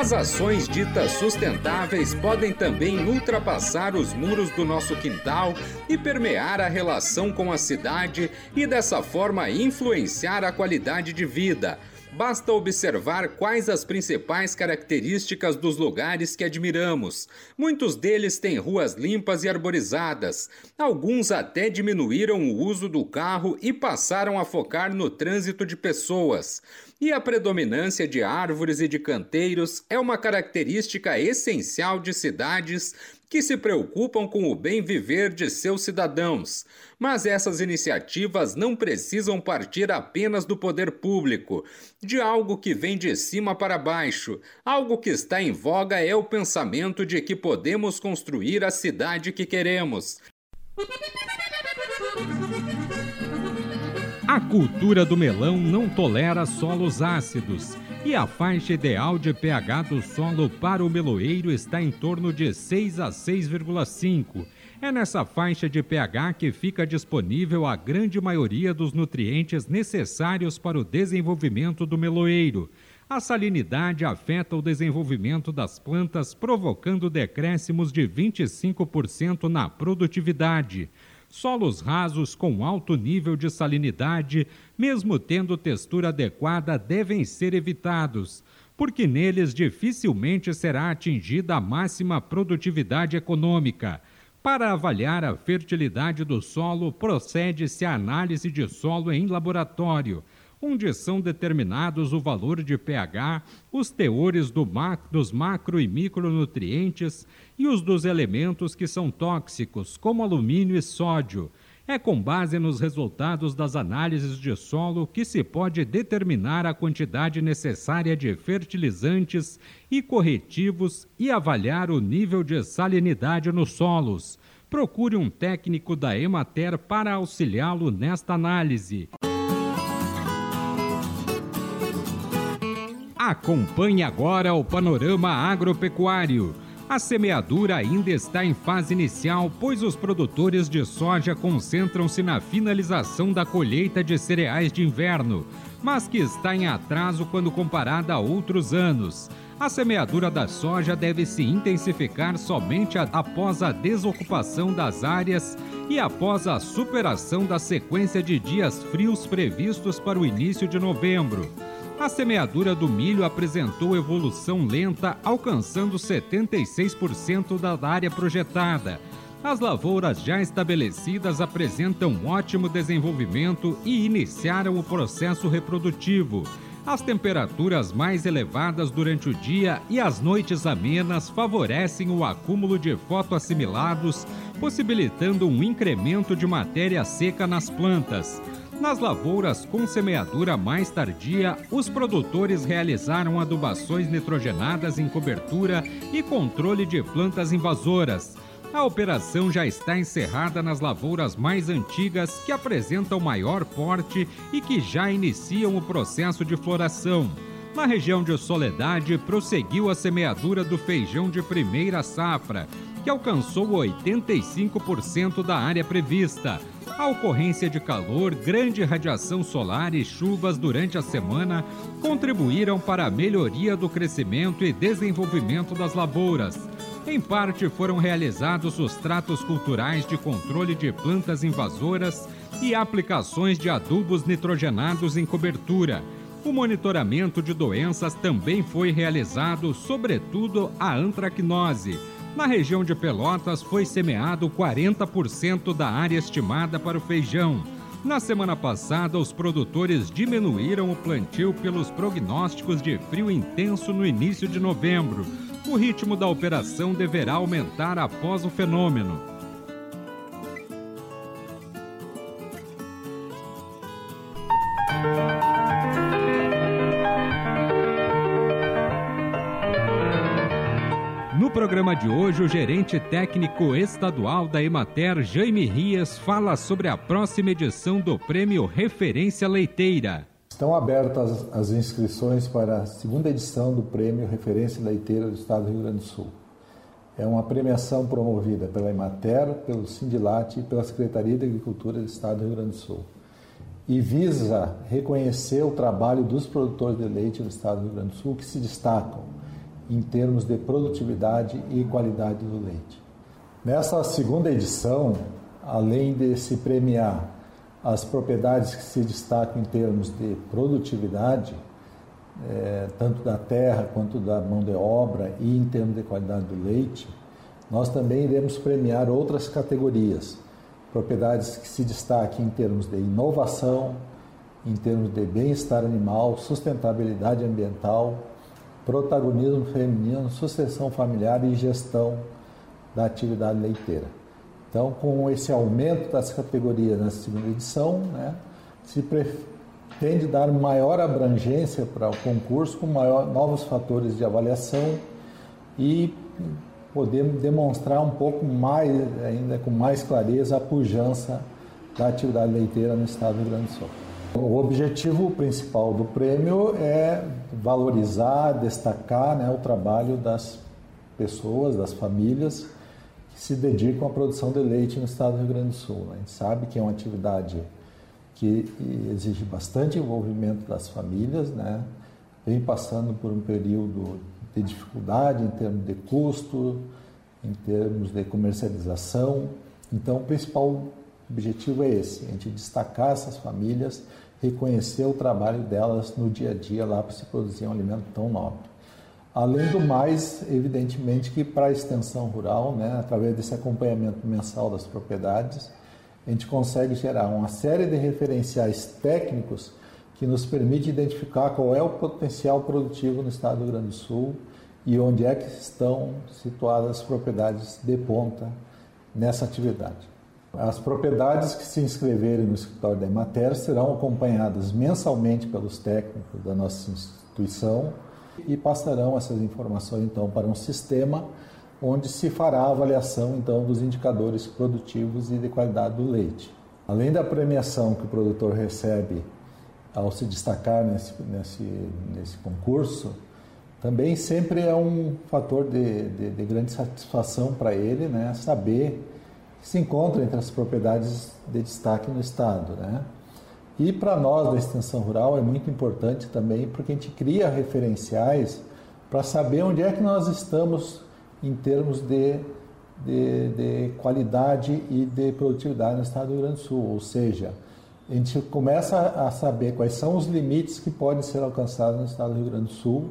As ações ditas sustentáveis podem também ultrapassar os muros do nosso quintal e permear a relação com a cidade e dessa forma influenciar a qualidade de vida Basta observar quais as principais características dos lugares que admiramos. Muitos deles têm ruas limpas e arborizadas. Alguns até diminuíram o uso do carro e passaram a focar no trânsito de pessoas. E a predominância de árvores e de canteiros é uma característica essencial de cidades que se preocupam com o bem viver de seus cidadãos. Mas essas iniciativas não precisam partir apenas do poder público, de algo que vem de cima para baixo. Algo que está em voga é o pensamento de que podemos construir a cidade que queremos. A cultura do melão não tolera solos ácidos e a faixa ideal de pH do solo para o meloeiro está em torno de 6 a 6,5. É nessa faixa de pH que fica disponível a grande maioria dos nutrientes necessários para o desenvolvimento do meloeiro. A salinidade afeta o desenvolvimento das plantas, provocando decréscimos de 25% na produtividade. Solos rasos com alto nível de salinidade, mesmo tendo textura adequada, devem ser evitados, porque neles dificilmente será atingida a máxima produtividade econômica. Para avaliar a fertilidade do solo, procede-se a análise de solo em laboratório onde são determinados o valor de pH, os teores do dos macro e micronutrientes e os dos elementos que são tóxicos, como alumínio e sódio. É com base nos resultados das análises de solo que se pode determinar a quantidade necessária de fertilizantes e corretivos e avaliar o nível de salinidade nos solos. Procure um técnico da Emater para auxiliá-lo nesta análise. Acompanhe agora o panorama agropecuário. A semeadura ainda está em fase inicial, pois os produtores de soja concentram-se na finalização da colheita de cereais de inverno, mas que está em atraso quando comparada a outros anos. A semeadura da soja deve se intensificar somente após a desocupação das áreas e após a superação da sequência de dias frios previstos para o início de novembro. A semeadura do milho apresentou evolução lenta, alcançando 76% da área projetada. As lavouras já estabelecidas apresentam ótimo desenvolvimento e iniciaram o processo reprodutivo. As temperaturas mais elevadas durante o dia e as noites amenas favorecem o acúmulo de fotoassimilados, possibilitando um incremento de matéria seca nas plantas. Nas lavouras com semeadura mais tardia, os produtores realizaram adubações nitrogenadas em cobertura e controle de plantas invasoras. A operação já está encerrada nas lavouras mais antigas, que apresentam maior porte e que já iniciam o processo de floração. Na região de Soledade, prosseguiu a semeadura do feijão de primeira safra, que alcançou 85% da área prevista. A ocorrência de calor, grande radiação solar e chuvas durante a semana contribuíram para a melhoria do crescimento e desenvolvimento das lavouras. Em parte foram realizados os tratos culturais de controle de plantas invasoras e aplicações de adubos nitrogenados em cobertura. O monitoramento de doenças também foi realizado, sobretudo a antracnose na região de Pelotas foi semeado 40% da área estimada para o feijão. Na semana passada, os produtores diminuíram o plantio pelos prognósticos de frio intenso no início de novembro. O ritmo da operação deverá aumentar após o fenômeno. No programa de hoje, o gerente técnico estadual da Emater, Jaime Rias, fala sobre a próxima edição do Prêmio Referência Leiteira. Estão abertas as inscrições para a segunda edição do Prêmio Referência Leiteira do Estado do Rio Grande do Sul. É uma premiação promovida pela Emater, pelo Sindilat e pela Secretaria de Agricultura do Estado do Rio Grande do Sul. E visa reconhecer o trabalho dos produtores de leite do Estado do Rio Grande do Sul que se destacam em termos de produtividade e qualidade do leite. Nessa segunda edição, além de se premiar as propriedades que se destacam em termos de produtividade, é, tanto da terra quanto da mão de obra e em termos de qualidade do leite, nós também iremos premiar outras categorias, propriedades que se destaquem em termos de inovação, em termos de bem-estar animal, sustentabilidade ambiental, protagonismo feminino, sucessão familiar e gestão da atividade leiteira. Então, com esse aumento das categorias na segunda edição, né, se pretende dar maior abrangência para o concurso, com maior, novos fatores de avaliação e poder demonstrar um pouco mais, ainda com mais clareza, a pujança da atividade leiteira no estado do Rio Grande do Sul. O objetivo principal do prêmio é valorizar, destacar né, o trabalho das pessoas, das famílias que se dedicam à produção de leite no estado do Rio Grande do Sul. A gente sabe que é uma atividade que exige bastante envolvimento das famílias, né? vem passando por um período de dificuldade em termos de custo, em termos de comercialização. Então, o principal objetivo é esse: a gente destacar essas famílias reconhecer o trabalho delas no dia a dia lá para se produzir um alimento tão nobre. Além do mais, evidentemente que para a extensão rural, né, através desse acompanhamento mensal das propriedades, a gente consegue gerar uma série de referenciais técnicos que nos permite identificar qual é o potencial produtivo no estado do Rio Grande do Sul e onde é que estão situadas as propriedades de ponta nessa atividade. As propriedades que se inscreverem no escritório da Emater serão acompanhadas mensalmente pelos técnicos da nossa instituição e passarão essas informações então para um sistema onde se fará a avaliação então dos indicadores produtivos e de qualidade do leite. Além da premiação que o produtor recebe ao se destacar nesse, nesse, nesse concurso, também sempre é um fator de, de, de grande satisfação para ele né, saber se encontra entre as propriedades de destaque no Estado. Né? E para nós da extensão rural é muito importante também porque a gente cria referenciais para saber onde é que nós estamos em termos de, de, de, qualidade e de produtividade no estado do Rio Grande do Sul. Ou seja, a gente começa a saber quais são os limites que podem ser alcançados no estado do Rio Grande do Sul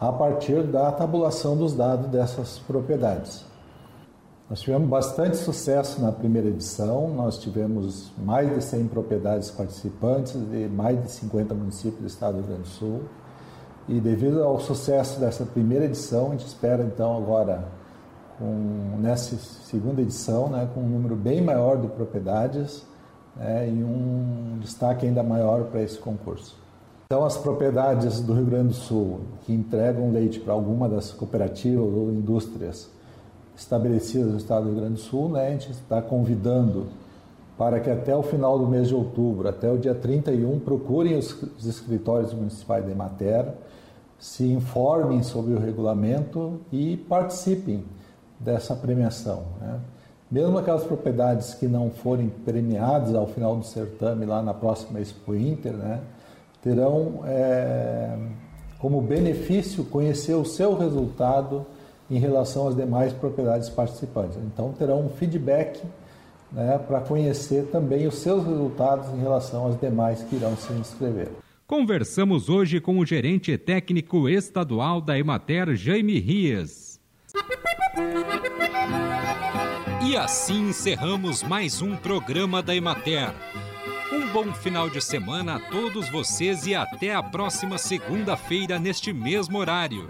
a partir da tabulação dos dados dessas propriedades. Nós tivemos bastante sucesso na primeira edição, nós tivemos mais de 100 propriedades participantes de mais de 50 municípios do estado do Rio Grande do Sul. E devido ao sucesso dessa primeira edição, a gente espera então agora, com, nessa segunda edição, né, com um número bem maior de propriedades né, e um destaque ainda maior para esse concurso. Então, as propriedades do Rio Grande do Sul que entregam leite para alguma das cooperativas ou indústrias estabelecidas no estado do Rio Grande do Sul, né, a gente está convidando para que até o final do mês de outubro, até o dia 31, procurem os, os escritórios municipais da Emater, se informem sobre o regulamento e participem dessa premiação. Né? Mesmo aquelas propriedades que não forem premiadas ao final do certame, lá na próxima Expo Inter, né, terão é, como benefício conhecer o seu resultado em relação às demais propriedades participantes. Então, terão um feedback né, para conhecer também os seus resultados em relação às demais que irão se inscrever. Conversamos hoje com o gerente técnico estadual da Emater, Jaime Rias. E assim encerramos mais um programa da Emater. Um bom final de semana a todos vocês e até a próxima segunda-feira neste mesmo horário.